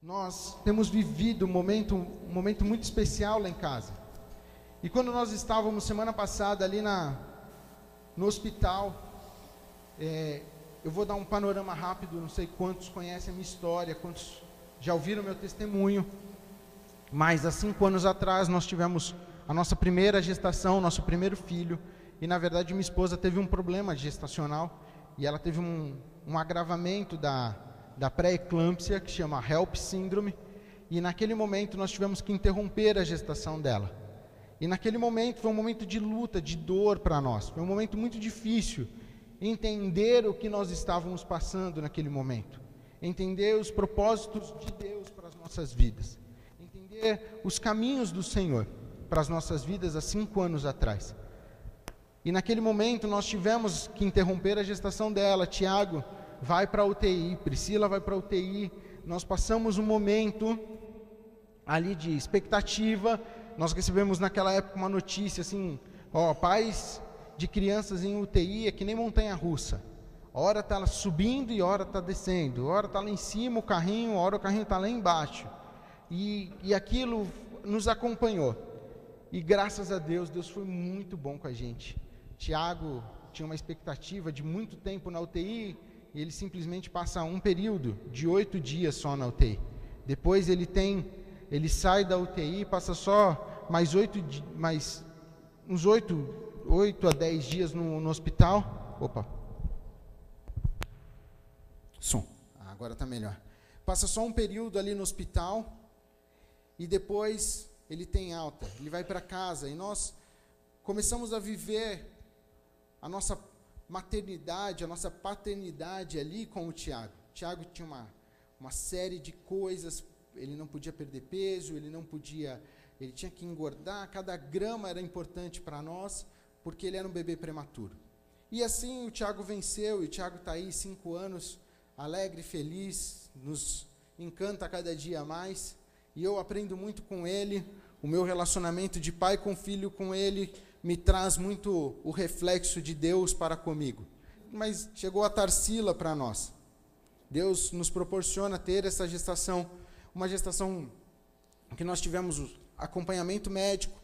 Nós temos vivido um momento, um momento muito especial lá em casa. E quando nós estávamos semana passada ali na, no hospital, é, eu vou dar um panorama rápido, não sei quantos conhecem a minha história, quantos já ouviram meu testemunho. Mas há cinco anos atrás nós tivemos a nossa primeira gestação, nosso primeiro filho. E na verdade minha esposa teve um problema gestacional e ela teve um, um agravamento da, da pré-eclâmpsia, que chama HELP síndrome, e naquele momento nós tivemos que interromper a gestação dela. E naquele momento foi um momento de luta, de dor para nós, foi um momento muito difícil entender o que nós estávamos passando naquele momento, entender os propósitos de Deus para as nossas vidas, entender os caminhos do Senhor para as nossas vidas há cinco anos atrás. E naquele momento nós tivemos que interromper a gestação dela. Tiago vai para a UTI, Priscila vai para a UTI. Nós passamos um momento ali de expectativa. Nós recebemos naquela época uma notícia assim: ó, pais de crianças em UTI é que nem montanha russa. Hora está subindo e hora está descendo. Hora está lá em cima o carrinho, hora o carrinho está lá embaixo. E, e aquilo nos acompanhou. E graças a Deus, Deus foi muito bom com a gente. Tiago tinha uma expectativa de muito tempo na UTI, ele simplesmente passa um período de oito dias só na UTI. Depois ele tem, ele sai da UTI, passa só mais oito, mais uns oito, oito a dez dias no, no hospital. Opa. Som. Ah, agora está melhor. Passa só um período ali no hospital e depois ele tem alta. Ele vai para casa e nós começamos a viver a nossa maternidade, a nossa paternidade ali com o Tiago. Tiago tinha uma, uma série de coisas, ele não podia perder peso, ele não podia, ele tinha que engordar, cada grama era importante para nós, porque ele era um bebê prematuro. E assim o Tiago venceu, e o Tiago está aí cinco anos, alegre, feliz, nos encanta cada dia mais, e eu aprendo muito com ele, o meu relacionamento de pai com filho com ele me traz muito o reflexo de Deus para comigo. Mas chegou a Tarsila para nós. Deus nos proporciona ter essa gestação, uma gestação que nós tivemos acompanhamento médico,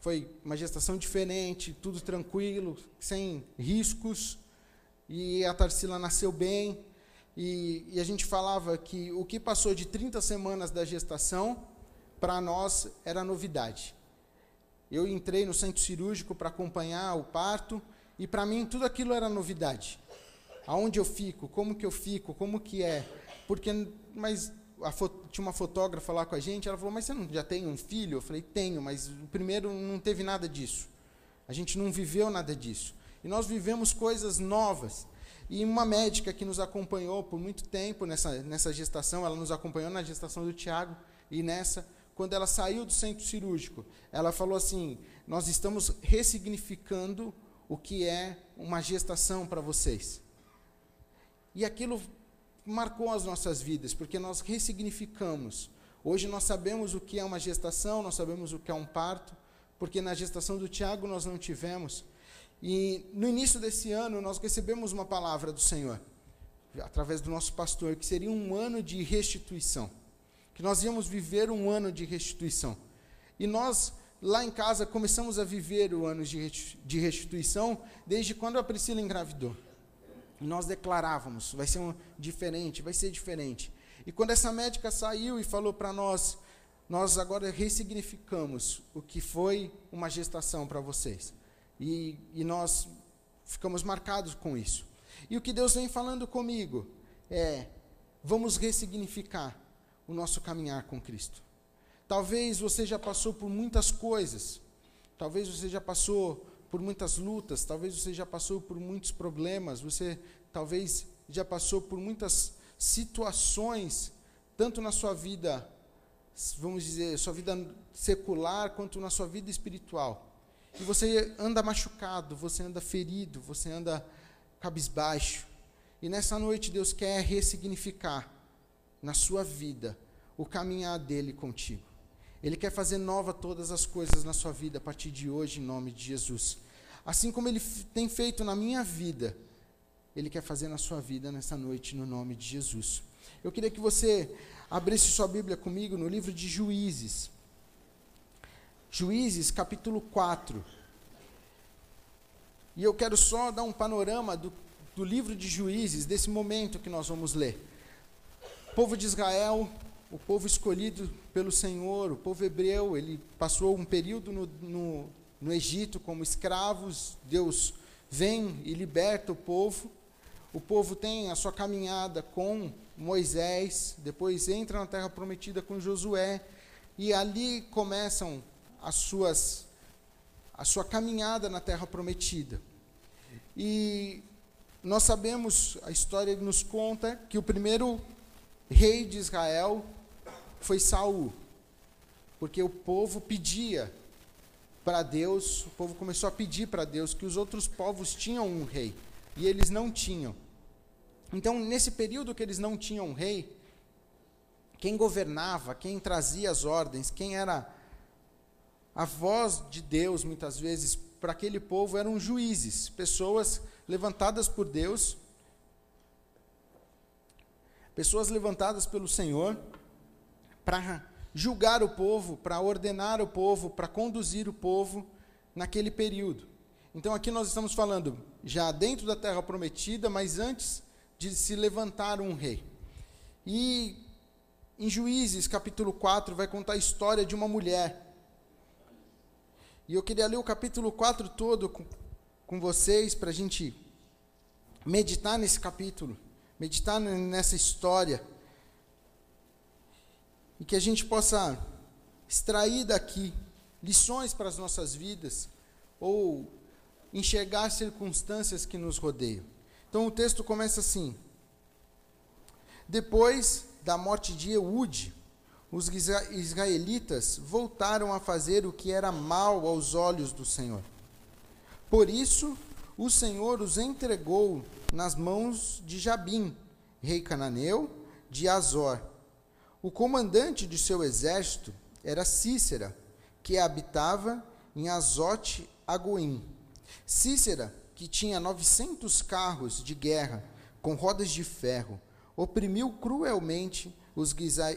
foi uma gestação diferente, tudo tranquilo, sem riscos, e a Tarsila nasceu bem, e, e a gente falava que o que passou de 30 semanas da gestação, para nós era novidade. Eu entrei no centro cirúrgico para acompanhar o parto e para mim tudo aquilo era novidade. Aonde eu fico, como que eu fico, como que é? Porque mas tinha uma fotógrafa lá com a gente, ela falou: "Mas você não já tem um filho?" Eu falei: "Tenho, mas o primeiro não teve nada disso. A gente não viveu nada disso. E nós vivemos coisas novas. E uma médica que nos acompanhou por muito tempo nessa, nessa gestação, ela nos acompanhou na gestação do Tiago e nessa, quando ela saiu do centro cirúrgico, ela falou assim: Nós estamos ressignificando o que é uma gestação para vocês. E aquilo marcou as nossas vidas, porque nós ressignificamos. Hoje nós sabemos o que é uma gestação, nós sabemos o que é um parto, porque na gestação do Tiago nós não tivemos. E no início desse ano nós recebemos uma palavra do Senhor, através do nosso pastor, que seria um ano de restituição que nós íamos viver um ano de restituição. E nós, lá em casa, começamos a viver o ano de restituição desde quando a Priscila engravidou. E nós declarávamos: vai ser um diferente, vai ser diferente. E quando essa médica saiu e falou para nós: nós agora ressignificamos o que foi uma gestação para vocês. E, e nós ficamos marcados com isso. E o que Deus vem falando comigo é: vamos ressignificar o nosso caminhar com Cristo. Talvez você já passou por muitas coisas, talvez você já passou por muitas lutas, talvez você já passou por muitos problemas, você talvez já passou por muitas situações, tanto na sua vida, vamos dizer, sua vida secular, quanto na sua vida espiritual. E você anda machucado, você anda ferido, você anda cabisbaixo. E nessa noite Deus quer ressignificar na sua vida o caminhar dele contigo. Ele quer fazer nova todas as coisas na sua vida a partir de hoje, em nome de Jesus. Assim como ele tem feito na minha vida, ele quer fazer na sua vida nessa noite, no nome de Jesus. Eu queria que você abrisse sua Bíblia comigo no livro de Juízes. Juízes, capítulo 4. E eu quero só dar um panorama do, do livro de Juízes, desse momento que nós vamos ler. O povo de Israel, o povo escolhido pelo Senhor, o povo hebreu, ele passou um período no, no, no Egito como escravos, Deus vem e liberta o povo. O povo tem a sua caminhada com Moisés, depois entra na terra prometida com Josué, e ali começam as suas a sua caminhada na terra prometida. E nós sabemos, a história nos conta que o primeiro rei de Israel foi Saul. Porque o povo pedia para Deus, o povo começou a pedir para Deus que os outros povos tinham um rei e eles não tinham. Então, nesse período que eles não tinham um rei, quem governava, quem trazia as ordens, quem era a voz de Deus, muitas vezes, para aquele povo eram juízes, pessoas levantadas por Deus, pessoas levantadas pelo Senhor para julgar o povo, para ordenar o povo, para conduzir o povo naquele período. Então aqui nós estamos falando já dentro da terra prometida, mas antes de se levantar um rei. E em Juízes, capítulo 4, vai contar a história de uma mulher. E eu queria ler o capítulo 4 todo com, com vocês, para a gente meditar nesse capítulo, meditar nessa história e que a gente possa extrair daqui lições para as nossas vidas ou enxergar circunstâncias que nos rodeiam. Então o texto começa assim: Depois da morte de Eude, os israelitas voltaram a fazer o que era mal aos olhos do Senhor. Por isso, o Senhor os entregou nas mãos de Jabim, rei cananeu de Azor o comandante de seu exército era Cícera, que habitava em Azote Agoim. Cícera, que tinha 900 carros de guerra com rodas de ferro, oprimiu cruelmente os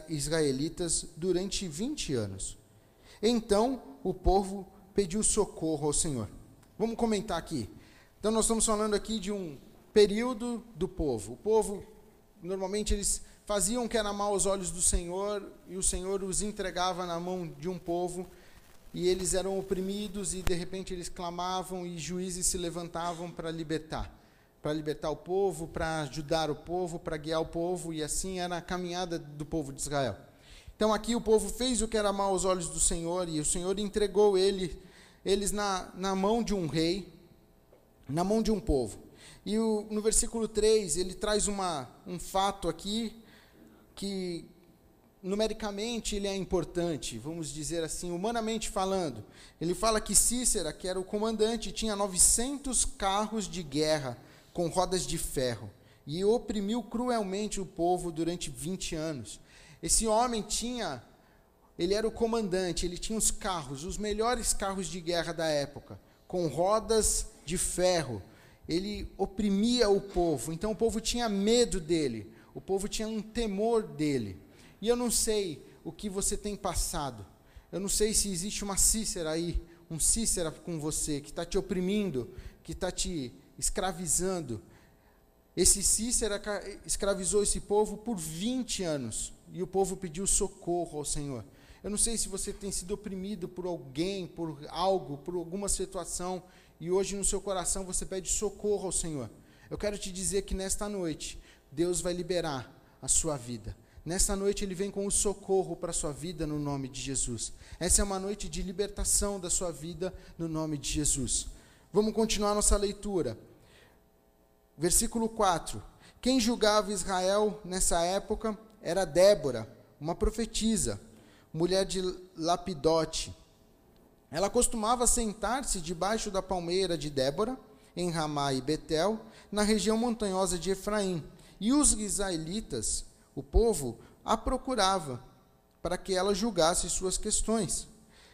israelitas durante 20 anos. Então o povo pediu socorro ao Senhor. Vamos comentar aqui. Então nós estamos falando aqui de um período do povo. O povo normalmente eles faziam o que era mal aos olhos do Senhor, e o Senhor os entregava na mão de um povo, e eles eram oprimidos, e de repente eles clamavam, e juízes se levantavam para libertar. Para libertar o povo, para ajudar o povo, para guiar o povo, e assim era a caminhada do povo de Israel. Então aqui o povo fez o que era mal aos olhos do Senhor, e o Senhor entregou ele, eles na, na mão de um rei, na mão de um povo. E o, no versículo 3, ele traz uma, um fato aqui, que numericamente ele é importante, vamos dizer assim, humanamente falando. Ele fala que Cícera, que era o comandante, tinha 900 carros de guerra com rodas de ferro e oprimiu cruelmente o povo durante 20 anos. Esse homem tinha, ele era o comandante, ele tinha os carros, os melhores carros de guerra da época, com rodas de ferro. Ele oprimia o povo, então o povo tinha medo dele o povo tinha um temor dele. E eu não sei o que você tem passado. Eu não sei se existe uma Cícera aí, um Cícera com você, que está te oprimindo, que está te escravizando. Esse Cícera escravizou esse povo por 20 anos. E o povo pediu socorro ao Senhor. Eu não sei se você tem sido oprimido por alguém, por algo, por alguma situação, e hoje no seu coração você pede socorro ao Senhor. Eu quero te dizer que nesta noite Deus vai liberar a sua vida. Nesta noite ele vem com o socorro para a sua vida no nome de Jesus. Essa é uma noite de libertação da sua vida no nome de Jesus. Vamos continuar nossa leitura. Versículo 4. Quem julgava Israel nessa época era Débora, uma profetisa, mulher de Lapidote. Ela costumava sentar-se debaixo da palmeira de Débora, em Ramá e Betel, na região montanhosa de Efraim e os israelitas, o povo, a procurava para que ela julgasse suas questões.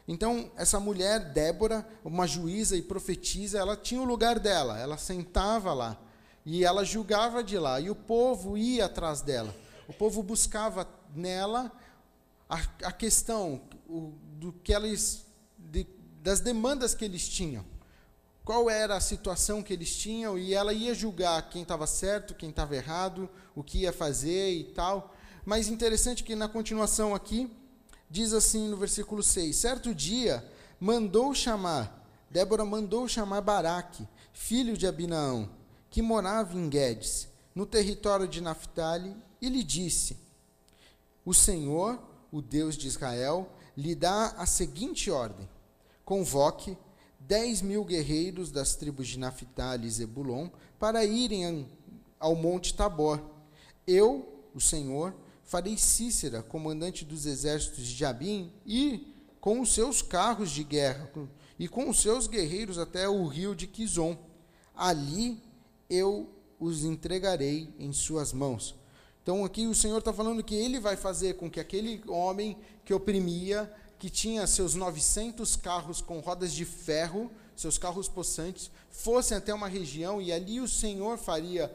Então, essa mulher, Débora, uma juíza e profetisa, ela tinha o lugar dela, ela sentava lá e ela julgava de lá, e o povo ia atrás dela. O povo buscava nela a, a questão o, do que eles, das demandas que eles tinham. Qual era a situação que eles tinham e ela ia julgar quem estava certo, quem estava errado, o que ia fazer e tal. Mas interessante que na continuação aqui diz assim no versículo 6: Certo dia mandou chamar, Débora mandou chamar Baraque, filho de Abinaão, que morava em Guedes, no território de Naphtali, e lhe disse: O Senhor, o Deus de Israel, lhe dá a seguinte ordem: convoque dez mil guerreiros das tribos de Naphtali e Zebulon para irem ao monte Tabor. Eu, o Senhor, farei Cícera, comandante dos exércitos de Jabim, e com os seus carros de guerra e com os seus guerreiros até o rio de Quizon. Ali eu os entregarei em suas mãos. Então aqui o Senhor está falando que ele vai fazer com que aquele homem que oprimia, que tinha seus 900 carros com rodas de ferro, seus carros possantes, fossem até uma região e ali o Senhor faria,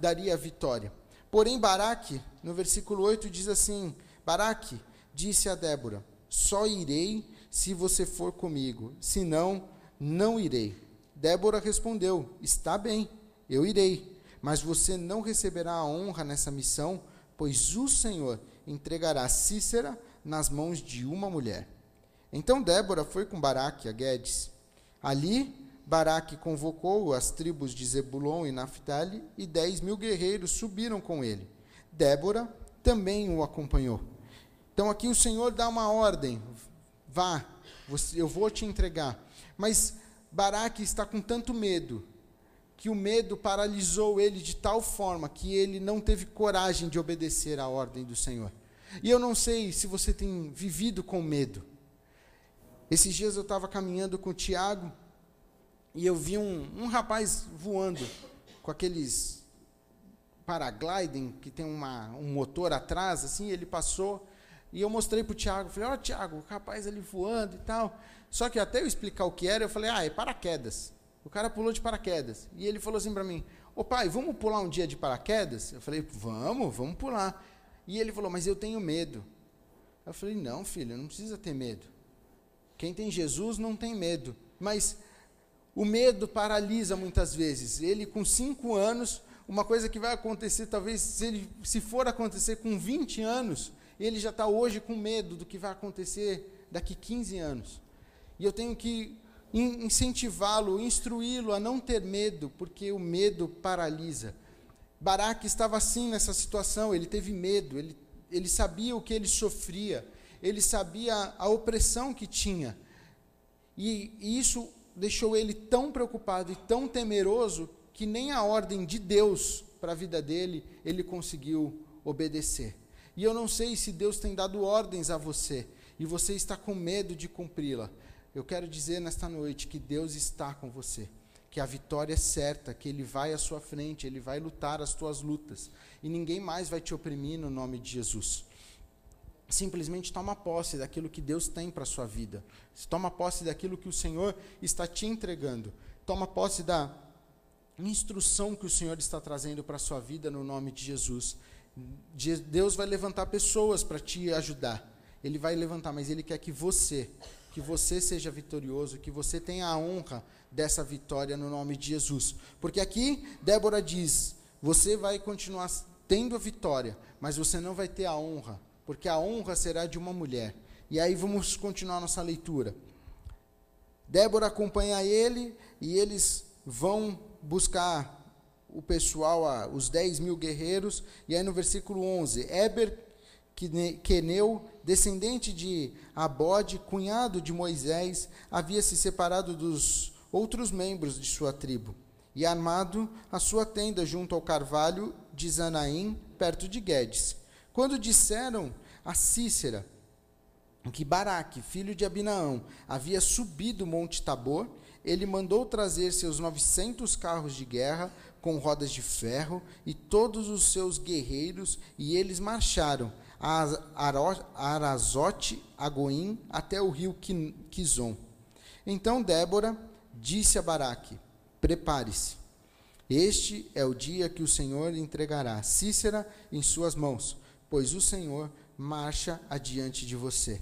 daria a vitória. Porém, Baraque, no versículo 8, diz assim: Baraque disse a Débora: Só irei se você for comigo, senão, não irei. Débora respondeu: Está bem, eu irei, mas você não receberá a honra nessa missão, pois o Senhor entregará Cícera nas mãos de uma mulher. Então Débora foi com Baraque a Guedes. Ali, Baraque convocou as tribos de Zebulon e Naphtali, e dez mil guerreiros subiram com ele. Débora também o acompanhou. Então aqui o Senhor dá uma ordem: vá, eu vou te entregar. Mas Baraque está com tanto medo, que o medo paralisou ele de tal forma que ele não teve coragem de obedecer à ordem do Senhor. E eu não sei se você tem vivido com medo. Esses dias eu estava caminhando com o Tiago e eu vi um, um rapaz voando com aqueles paragliding que tem uma, um motor atrás, assim, ele passou e eu mostrei para o Tiago, falei, ó oh, Tiago, o rapaz ali voando e tal. Só que até eu explicar o que era, eu falei, ah, é paraquedas. O cara pulou de paraquedas. E ele falou assim para mim, ô pai, vamos pular um dia de paraquedas? Eu falei, vamos, vamos pular. E ele falou, mas eu tenho medo. Eu falei, não, filho, não precisa ter medo. Quem tem Jesus não tem medo. Mas o medo paralisa muitas vezes. Ele, com cinco anos, uma coisa que vai acontecer, talvez, se, ele, se for acontecer com 20 anos, ele já está hoje com medo do que vai acontecer daqui 15 anos. E eu tenho que incentivá-lo, instruí-lo a não ter medo, porque o medo paralisa. Baraque estava assim nessa situação, ele teve medo, ele, ele sabia o que ele sofria, ele sabia a opressão que tinha. E, e isso deixou ele tão preocupado e tão temeroso que nem a ordem de Deus para a vida dele ele conseguiu obedecer. E eu não sei se Deus tem dado ordens a você e você está com medo de cumpri-la. Eu quero dizer nesta noite que Deus está com você que a vitória é certa, que Ele vai à sua frente, Ele vai lutar as tuas lutas, e ninguém mais vai te oprimir no nome de Jesus. Simplesmente toma posse daquilo que Deus tem para a sua vida. Toma posse daquilo que o Senhor está te entregando. Toma posse da instrução que o Senhor está trazendo para a sua vida no nome de Jesus. Deus vai levantar pessoas para te ajudar. Ele vai levantar, mas Ele quer que você, que você seja vitorioso, que você tenha a honra dessa vitória no nome de Jesus. Porque aqui Débora diz: você vai continuar tendo a vitória, mas você não vai ter a honra, porque a honra será de uma mulher. E aí vamos continuar nossa leitura. Débora acompanha ele e eles vão buscar o pessoal, os 10 mil guerreiros, e aí no versículo 11: Eber, Queneu, descendente de Abode, cunhado de Moisés, havia se separado dos outros membros de sua tribo, e armado a sua tenda junto ao carvalho de Zanaim, perto de Guedes. Quando disseram a Cícera que Baraque, filho de Abinaão, havia subido o monte Tabor, ele mandou trazer seus novecentos carros de guerra com rodas de ferro e todos os seus guerreiros, e eles marcharam Arazote, Agoim, até o rio Quizon. Então Débora disse a Baraque: Prepare-se. Este é o dia que o Senhor entregará Cícera em suas mãos. pois o Senhor marcha adiante de você.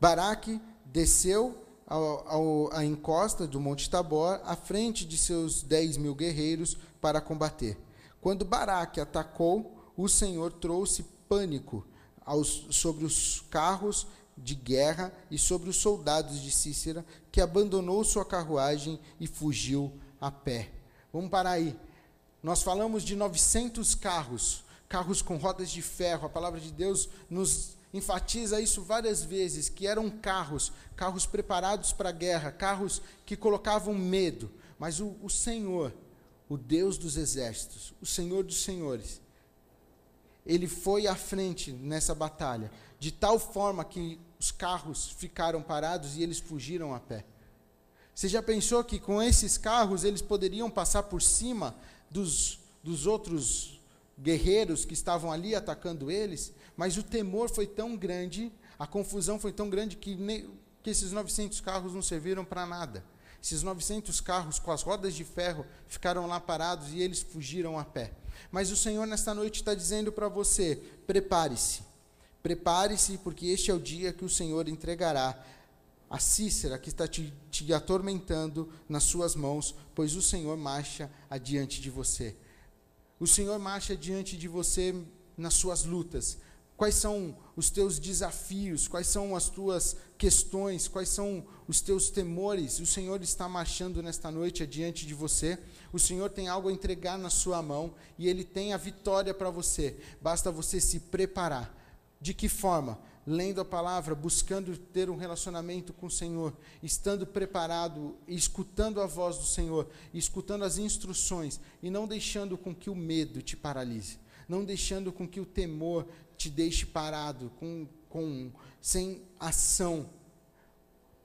Baraque desceu ao, ao, à encosta do Monte Tabor, à frente de seus dez mil guerreiros, para combater. Quando Baraque atacou, o Senhor trouxe pânico aos, sobre os carros de guerra e sobre os soldados de Cícera, que abandonou sua carruagem e fugiu a pé. Vamos parar aí. Nós falamos de 900 carros, carros com rodas de ferro. A palavra de Deus nos enfatiza isso várias vezes, que eram carros, carros preparados para a guerra, carros que colocavam medo. Mas o, o Senhor, o Deus dos exércitos, o Senhor dos senhores, ele foi à frente nessa batalha, de tal forma que os carros ficaram parados e eles fugiram a pé. Você já pensou que com esses carros eles poderiam passar por cima dos, dos outros guerreiros que estavam ali atacando eles? Mas o temor foi tão grande, a confusão foi tão grande que, que esses 900 carros não serviram para nada. Esses 900 carros com as rodas de ferro ficaram lá parados e eles fugiram a pé. Mas o Senhor, nesta noite, está dizendo para você: prepare-se. Prepare-se, porque este é o dia que o Senhor entregará a Cícera que está te, te, atormentando nas suas mãos, pois o Senhor marcha adiante de você. O Senhor marcha adiante de você nas suas lutas. Quais são os teus desafios? Quais são as tuas questões? Quais são os teus temores? O Senhor está marchando nesta noite adiante de você. O Senhor tem algo a entregar na sua mão e Ele tem a vitória para você. Basta você se preparar. De que forma? Lendo a palavra, buscando ter um relacionamento com o Senhor, estando preparado, escutando a voz do Senhor, escutando as instruções e não deixando com que o medo te paralise não deixando com que o temor te deixe parado, com, com, sem ação.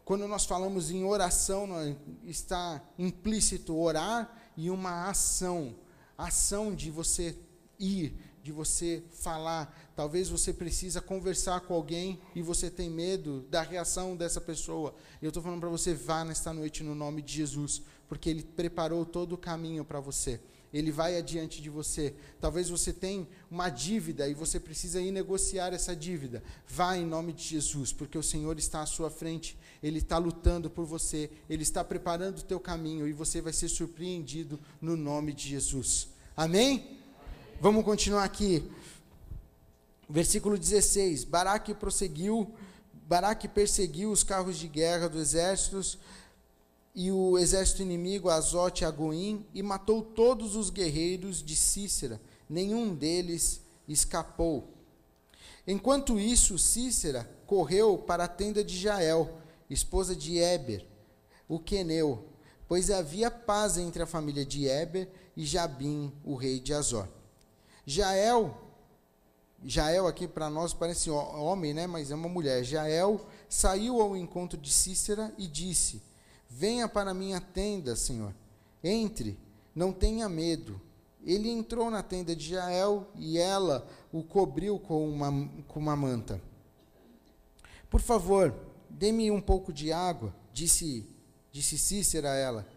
Quando nós falamos em oração, está implícito orar e uma ação. Ação de você ir, de você falar. Talvez você precisa conversar com alguém e você tem medo da reação dessa pessoa. Eu estou falando para você, vá nesta noite no nome de Jesus, porque Ele preparou todo o caminho para você ele vai adiante de você. Talvez você tenha uma dívida e você precisa ir negociar essa dívida. Vá em nome de Jesus, porque o Senhor está à sua frente, Ele está lutando por você, Ele está preparando o teu caminho e você vai ser surpreendido no nome de Jesus. Amém? Amém. Vamos continuar aqui. Versículo 16: Baraque prosseguiu, Baraque perseguiu os carros de guerra dos exércitos e o exército inimigo Azote Agoim e matou todos os guerreiros de Cícera, nenhum deles escapou. Enquanto isso, Cícera correu para a tenda de Jael, esposa de Eber, o queneu, pois havia paz entre a família de Eber e Jabim, o rei de Azor. Jael, Jael aqui para nós parece homem, né, mas é uma mulher. Jael saiu ao encontro de Cícera e disse: Venha para minha tenda, Senhor. Entre, não tenha medo. Ele entrou na tenda de Jael e ela o cobriu com uma, com uma manta. Por favor, dê-me um pouco de água, disse, disse Cícera a ela.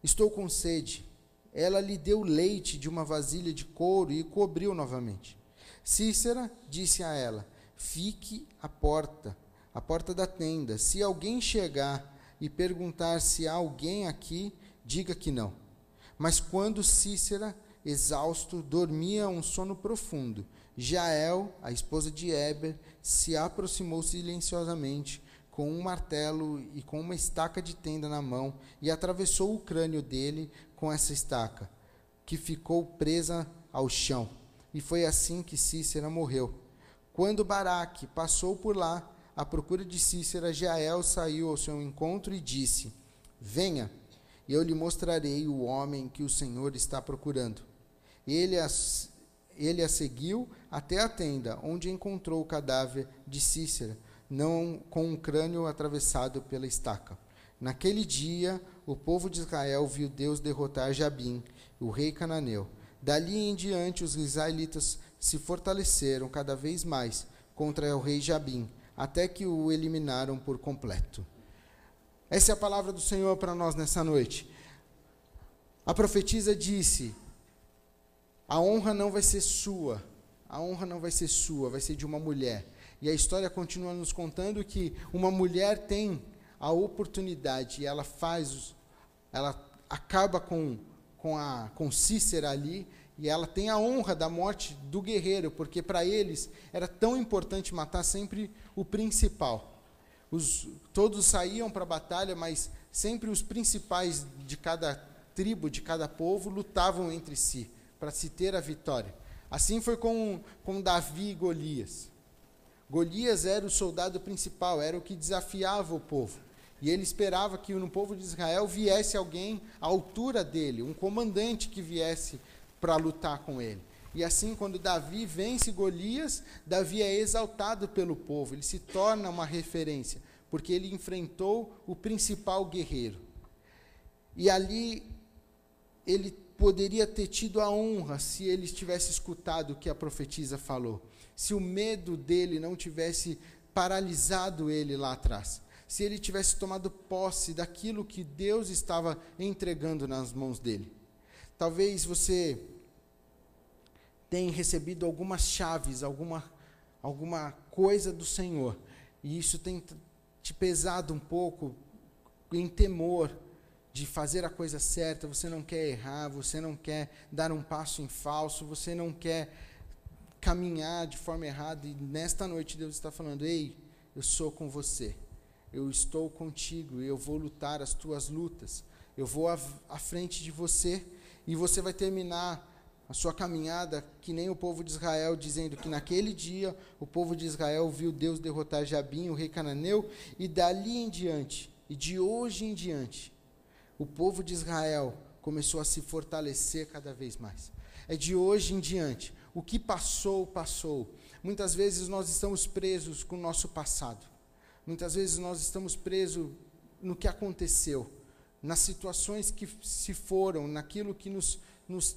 Estou com sede. Ela lhe deu leite de uma vasilha de couro e cobriu novamente. Cícera disse a ela: Fique à porta, à porta da tenda. Se alguém chegar e perguntar se há alguém aqui, diga que não. Mas quando Cícera, exausto, dormia um sono profundo, Jael, a esposa de Eber, se aproximou silenciosamente com um martelo e com uma estaca de tenda na mão e atravessou o crânio dele com essa estaca, que ficou presa ao chão. E foi assim que Cícera morreu. Quando Baraque passou por lá, à procura de Cícera, Jael saiu ao seu encontro e disse: Venha, e eu lhe mostrarei o homem que o Senhor está procurando. Ele a, ele a seguiu até a tenda, onde encontrou o cadáver de Cícera, não com um crânio atravessado pela estaca. Naquele dia, o povo de Israel viu Deus derrotar Jabim, o rei cananeu. Dali em diante, os israelitas se fortaleceram cada vez mais contra o rei Jabim, até que o eliminaram por completo. Essa é a palavra do Senhor para nós nessa noite. A profetisa disse: A honra não vai ser sua, a honra não vai ser sua, vai ser de uma mulher. E a história continua nos contando que uma mulher tem a oportunidade e ela faz, ela acaba com, com, a, com Cícera ali e ela tem a honra da morte do guerreiro, porque para eles era tão importante matar sempre o principal. Os, todos saíam para a batalha, mas sempre os principais de cada tribo, de cada povo, lutavam entre si para se ter a vitória. Assim foi com, com Davi e Golias. Golias era o soldado principal, era o que desafiava o povo. E ele esperava que no povo de Israel viesse alguém à altura dele, um comandante que viesse para lutar com ele. E assim, quando Davi vence Golias, Davi é exaltado pelo povo, ele se torna uma referência, porque ele enfrentou o principal guerreiro. E ali ele poderia ter tido a honra se ele tivesse escutado o que a profetisa falou, se o medo dele não tivesse paralisado ele lá atrás, se ele tivesse tomado posse daquilo que Deus estava entregando nas mãos dele. Talvez você tenha recebido algumas chaves, alguma, alguma coisa do Senhor, e isso tem te pesado um pouco em temor, de fazer a coisa certa, você não quer errar, você não quer dar um passo em falso, você não quer caminhar de forma errada. E nesta noite Deus está falando: Ei, eu sou com você, eu estou contigo, eu vou lutar as tuas lutas, eu vou à, à frente de você e você vai terminar a sua caminhada que nem o povo de Israel, dizendo que naquele dia o povo de Israel viu Deus derrotar Jabim, o rei cananeu, e dali em diante, e de hoje em diante, o povo de Israel começou a se fortalecer cada vez mais. É de hoje em diante. O que passou, passou. Muitas vezes nós estamos presos com o nosso passado. Muitas vezes nós estamos presos no que aconteceu, nas situações que se foram, naquilo que nos, nos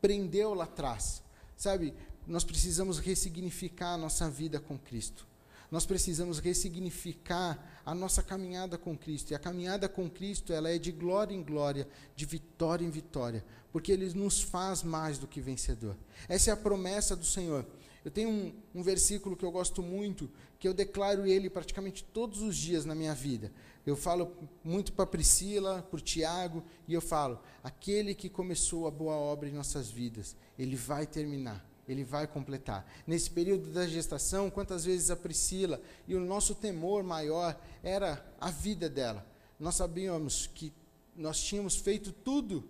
prendeu lá atrás. Sabe, nós precisamos ressignificar a nossa vida com Cristo. Nós precisamos ressignificar a nossa caminhada com Cristo. E a caminhada com Cristo, ela é de glória em glória, de vitória em vitória, porque Ele nos faz mais do que vencedor. Essa é a promessa do Senhor. Eu tenho um, um versículo que eu gosto muito, que eu declaro ele praticamente todos os dias na minha vida. Eu falo muito para Priscila, para Tiago, e eu falo: aquele que começou a boa obra em nossas vidas, ele vai terminar ele vai completar. Nesse período da gestação, quantas vezes a Priscila e o nosso temor maior era a vida dela. Nós sabíamos que nós tínhamos feito tudo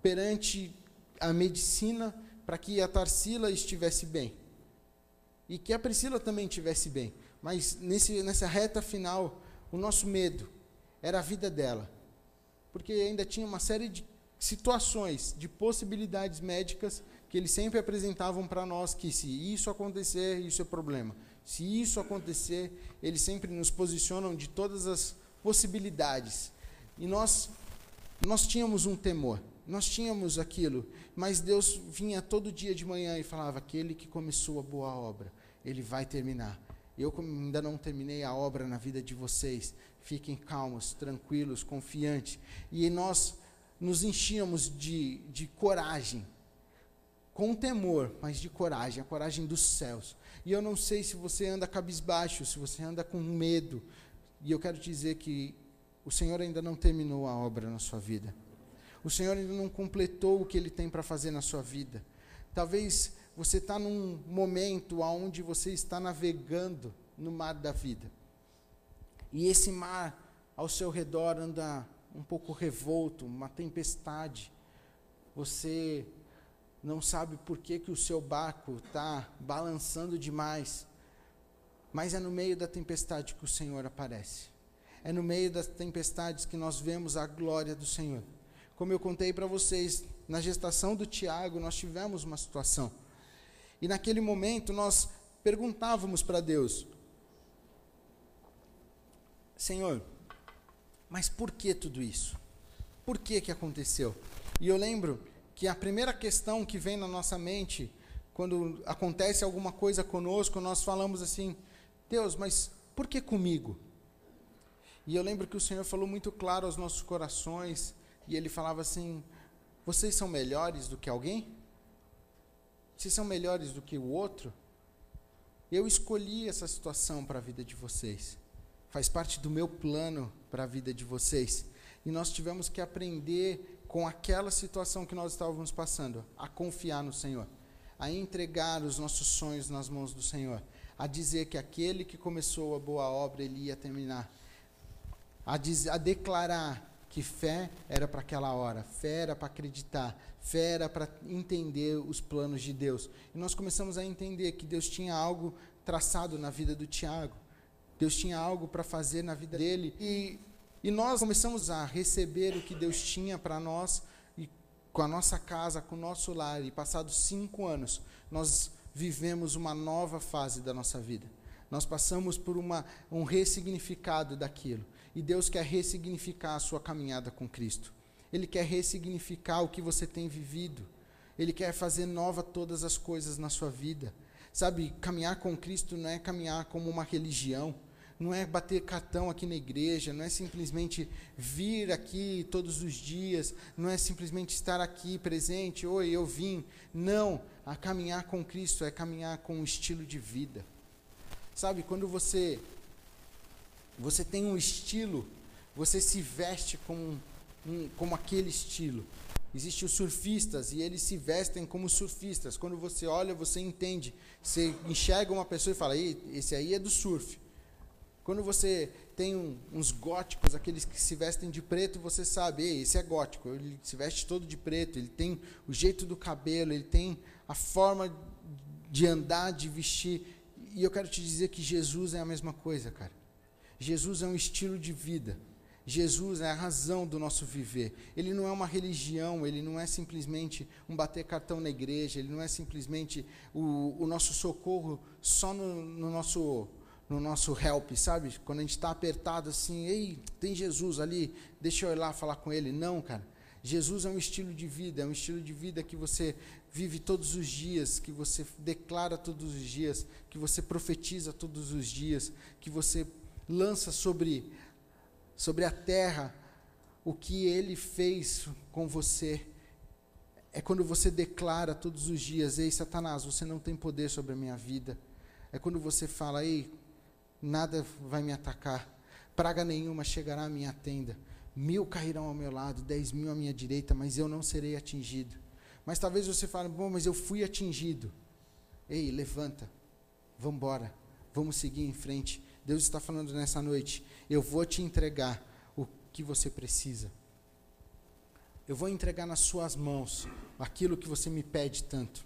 perante a medicina para que a Tarsila estivesse bem. E que a Priscila também estivesse bem. Mas nesse, nessa reta final, o nosso medo era a vida dela. Porque ainda tinha uma série de situações, de possibilidades médicas que eles sempre apresentavam para nós que se isso acontecer, isso é problema. Se isso acontecer, eles sempre nos posicionam de todas as possibilidades. E nós nós tínhamos um temor, nós tínhamos aquilo, mas Deus vinha todo dia de manhã e falava: aquele que começou a boa obra, ele vai terminar. Eu ainda não terminei a obra na vida de vocês. Fiquem calmos, tranquilos, confiantes. E nós nos enchíamos de, de coragem com temor, mas de coragem, a coragem dos céus. E eu não sei se você anda cabisbaixo, se você anda com medo. E eu quero te dizer que o Senhor ainda não terminou a obra na sua vida. O Senhor ainda não completou o que Ele tem para fazer na sua vida. Talvez você está num momento onde você está navegando no mar da vida. E esse mar ao seu redor anda um pouco revolto, uma tempestade. Você não sabe por que, que o seu barco está balançando demais. Mas é no meio da tempestade que o Senhor aparece. É no meio das tempestades que nós vemos a glória do Senhor. Como eu contei para vocês, na gestação do Tiago, nós tivemos uma situação. E naquele momento nós perguntávamos para Deus: Senhor, mas por que tudo isso? Por que que aconteceu? E eu lembro que a primeira questão que vem na nossa mente, quando acontece alguma coisa conosco, nós falamos assim: Deus, mas por que comigo? E eu lembro que o Senhor falou muito claro aos nossos corações, e ele falava assim: Vocês são melhores do que alguém? vocês são melhores do que o outro. Eu escolhi essa situação para a vida de vocês. Faz parte do meu plano para a vida de vocês. E nós tivemos que aprender com aquela situação que nós estávamos passando, a confiar no Senhor, a entregar os nossos sonhos nas mãos do Senhor, a dizer que aquele que começou a boa obra, ele ia terminar, a, dizer, a declarar que fé era para aquela hora, fé era para acreditar, fé era para entender os planos de Deus. E nós começamos a entender que Deus tinha algo traçado na vida do Tiago, Deus tinha algo para fazer na vida dele. E e nós começamos a receber o que Deus tinha para nós, e com a nossa casa, com o nosso lar. E passados cinco anos, nós vivemos uma nova fase da nossa vida. Nós passamos por uma, um ressignificado daquilo. E Deus quer ressignificar a sua caminhada com Cristo. Ele quer ressignificar o que você tem vivido. Ele quer fazer nova todas as coisas na sua vida. Sabe, caminhar com Cristo não é caminhar como uma religião não é bater cartão aqui na igreja, não é simplesmente vir aqui todos os dias, não é simplesmente estar aqui presente, oi, eu vim. Não, a caminhar com Cristo é caminhar com um estilo de vida. Sabe, quando você você tem um estilo, você se veste como, um, como aquele estilo. Existem os surfistas e eles se vestem como surfistas. Quando você olha, você entende. Você enxerga uma pessoa e fala: esse aí é do surf. Quando você tem um, uns góticos, aqueles que se vestem de preto, você sabe, esse é gótico, ele se veste todo de preto, ele tem o jeito do cabelo, ele tem a forma de andar, de vestir. E eu quero te dizer que Jesus é a mesma coisa, cara. Jesus é um estilo de vida. Jesus é a razão do nosso viver. Ele não é uma religião, ele não é simplesmente um bater cartão na igreja, ele não é simplesmente o, o nosso socorro só no, no nosso no nosso help, sabe? Quando a gente está apertado assim, ei, tem Jesus ali, deixa eu ir lá falar com ele. Não, cara. Jesus é um estilo de vida, é um estilo de vida que você vive todos os dias, que você declara todos os dias, que você profetiza todos os dias, que você lança sobre, sobre a terra o que ele fez com você. É quando você declara todos os dias: Ei, Satanás, você não tem poder sobre a minha vida. É quando você fala: Ei, nada vai me atacar, praga nenhuma chegará à minha tenda. Mil cairão ao meu lado, dez mil à minha direita, mas eu não serei atingido. Mas talvez você fale, bom, mas eu fui atingido. Ei, levanta, vamos embora, vamos seguir em frente. Deus está falando nessa noite, eu vou te entregar o que você precisa. Eu vou entregar nas suas mãos aquilo que você me pede tanto.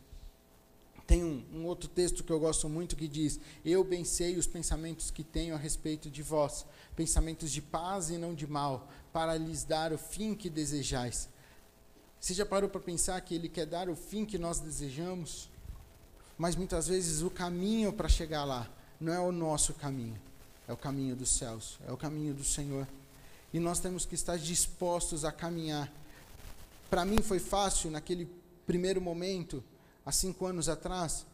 Tem um, um, outro texto que eu gosto muito que diz: Eu bem sei os pensamentos que tenho a respeito de vós, pensamentos de paz e não de mal, para lhes dar o fim que desejais. Você já parou para pensar que Ele quer dar o fim que nós desejamos? Mas muitas vezes o caminho para chegar lá não é o nosso caminho, é o caminho dos céus, é o caminho do Senhor. E nós temos que estar dispostos a caminhar. Para mim foi fácil naquele primeiro momento há cinco anos atrás,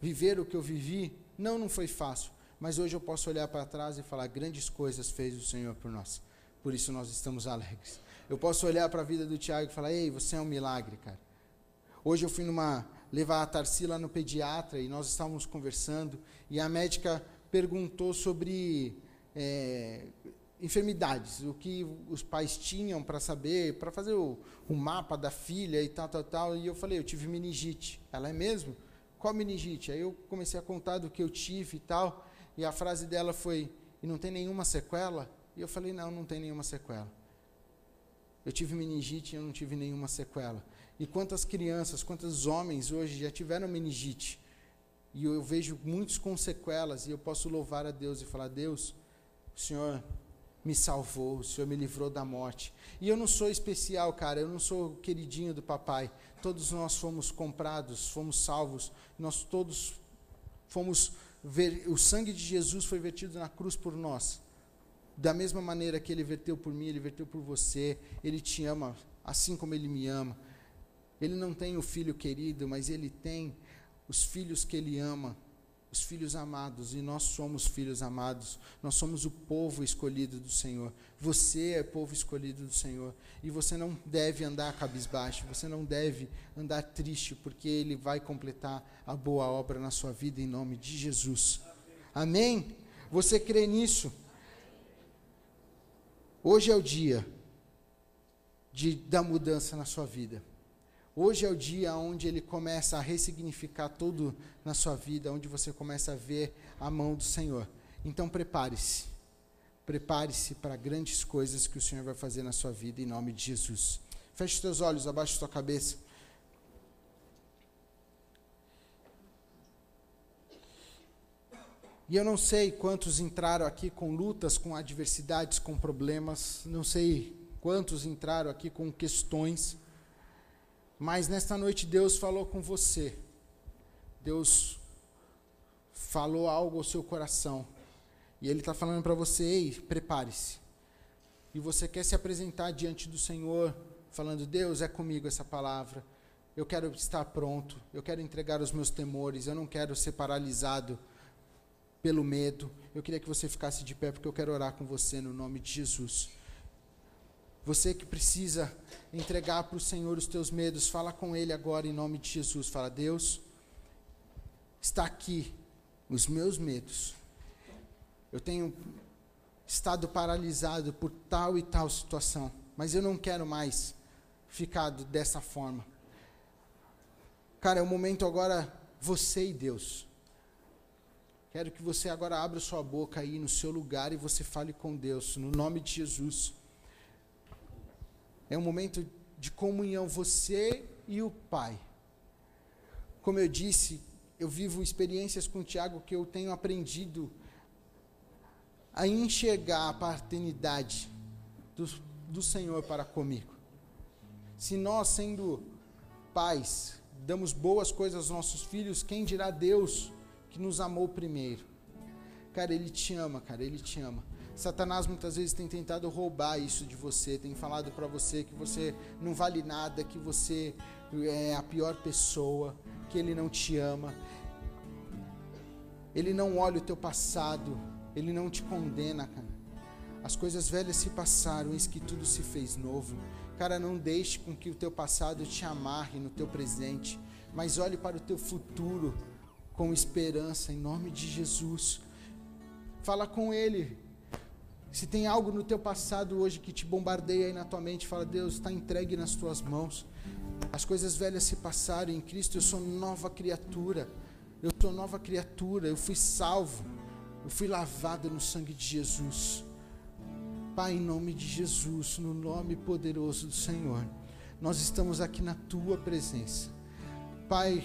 viver o que eu vivi, não, não foi fácil. Mas hoje eu posso olhar para trás e falar: grandes coisas fez o Senhor por nós. Por isso nós estamos alegres. Eu posso olhar para a vida do Tiago e falar: ei, você é um milagre, cara. Hoje eu fui numa levar a Tarsila no pediatra e nós estávamos conversando e a médica perguntou sobre é, enfermidades, o que os pais tinham para saber, para fazer o, o, mapa da filha e tal, tal, tal. E eu falei, eu tive meningite. Ela é mesmo? Qual meningite? Aí eu comecei a contar do que eu tive e tal. E a frase dela foi, e não tem nenhuma sequela? E eu falei, não, não tem nenhuma sequela. Eu tive meningite e eu não tive nenhuma sequela. E quantas crianças, quantos homens hoje já tiveram meningite? E eu vejo muitos com sequelas e eu posso louvar a Deus e falar: Deus, o Senhor me salvou, o Senhor me livrou da morte. E eu não sou especial, cara, eu não sou o queridinho do papai. Todos nós fomos comprados, fomos salvos, nós todos fomos ver, o sangue de Jesus foi vertido na cruz por nós. Da mesma maneira que ele verteu por mim, ele verteu por você, ele te ama assim como ele me ama. Ele não tem o filho querido, mas ele tem os filhos que ele ama. os filhos amados, e nós somos filhos amados, nós somos o povo escolhido do Senhor. Você é povo escolhido do Senhor, e você não deve andar cabisbaixo, você não deve andar triste, porque Ele vai completar a boa obra na sua vida em nome de Jesus. Amém? Você crê nisso? Hoje é o dia de, da mudança na sua vida. Hoje é o dia onde ele começa a ressignificar tudo na sua vida, onde você começa a ver a mão do Senhor. Então prepare-se. Prepare-se para grandes coisas que o Senhor vai fazer na sua vida em nome de Jesus. Feche os teus olhos, abaixe a tua cabeça. E eu não sei quantos entraram aqui com lutas, com adversidades, com problemas, não sei quantos entraram aqui com questões. Mas nesta noite Deus falou com você. Deus falou algo ao seu coração. E Ele está falando para você: ei, prepare-se. E você quer se apresentar diante do Senhor, falando: Deus, é comigo essa palavra. Eu quero estar pronto. Eu quero entregar os meus temores. Eu não quero ser paralisado pelo medo. Eu queria que você ficasse de pé, porque eu quero orar com você no nome de Jesus. Você que precisa entregar para o Senhor os teus medos, fala com Ele agora em nome de Jesus. Fala, Deus, está aqui os meus medos. Eu tenho estado paralisado por tal e tal situação, mas eu não quero mais ficar dessa forma. Cara, é o momento agora, você e Deus. Quero que você agora abra sua boca aí no seu lugar e você fale com Deus, no nome de Jesus. É um momento de comunhão, você e o Pai. Como eu disse, eu vivo experiências com o Tiago que eu tenho aprendido a enxergar a paternidade do, do Senhor para comigo. Se nós, sendo pais, damos boas coisas aos nossos filhos, quem dirá Deus que nos amou primeiro? Cara, Ele te ama, cara, Ele te ama. Satanás muitas vezes tem tentado roubar isso de você, tem falado para você que você não vale nada, que você é a pior pessoa, que ele não te ama. Ele não olha o teu passado, ele não te condena, cara. As coisas velhas se passaram, eis que tudo se fez novo. Cara, não deixe com que o teu passado te amarre no teu presente, mas olhe para o teu futuro com esperança em nome de Jesus. Fala com ele, se tem algo no teu passado hoje que te bombardeia aí na tua mente, fala, Deus, está entregue nas tuas mãos. As coisas velhas se passaram em Cristo, eu sou nova criatura. Eu sou nova criatura, eu fui salvo. Eu fui lavado no sangue de Jesus. Pai, em nome de Jesus, no nome poderoso do Senhor, nós estamos aqui na tua presença. Pai,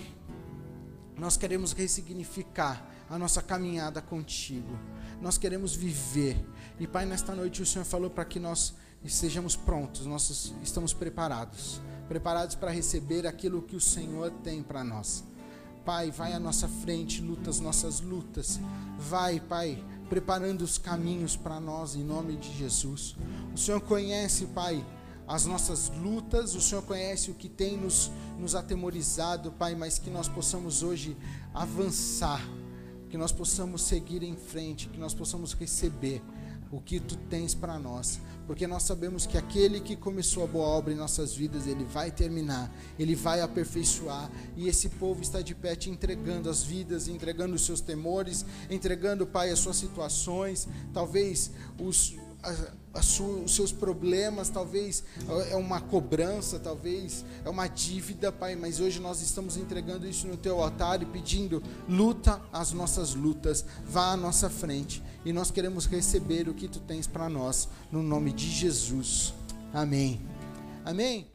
nós queremos ressignificar a nossa caminhada contigo. Nós queremos viver e Pai, nesta noite o Senhor falou para que nós estejamos prontos, nós estamos preparados preparados para receber aquilo que o Senhor tem para nós. Pai, vai à nossa frente, luta as nossas lutas. Vai, Pai, preparando os caminhos para nós em nome de Jesus. O Senhor conhece, Pai, as nossas lutas, o Senhor conhece o que tem nos, nos atemorizado, Pai, mas que nós possamos hoje avançar, que nós possamos seguir em frente, que nós possamos receber o que tu tens para nós, porque nós sabemos que aquele que começou a boa obra em nossas vidas, ele vai terminar, ele vai aperfeiçoar, e esse povo está de pé te entregando as vidas, entregando os seus temores, entregando, Pai, as suas situações, talvez os a, a sua, os seus problemas, talvez é uma cobrança, talvez é uma dívida, Pai, mas hoje nós estamos entregando isso no teu altar e pedindo: luta as nossas lutas, vá à nossa frente e nós queremos receber o que tu tens para nós, no nome de Jesus. Amém. Amém.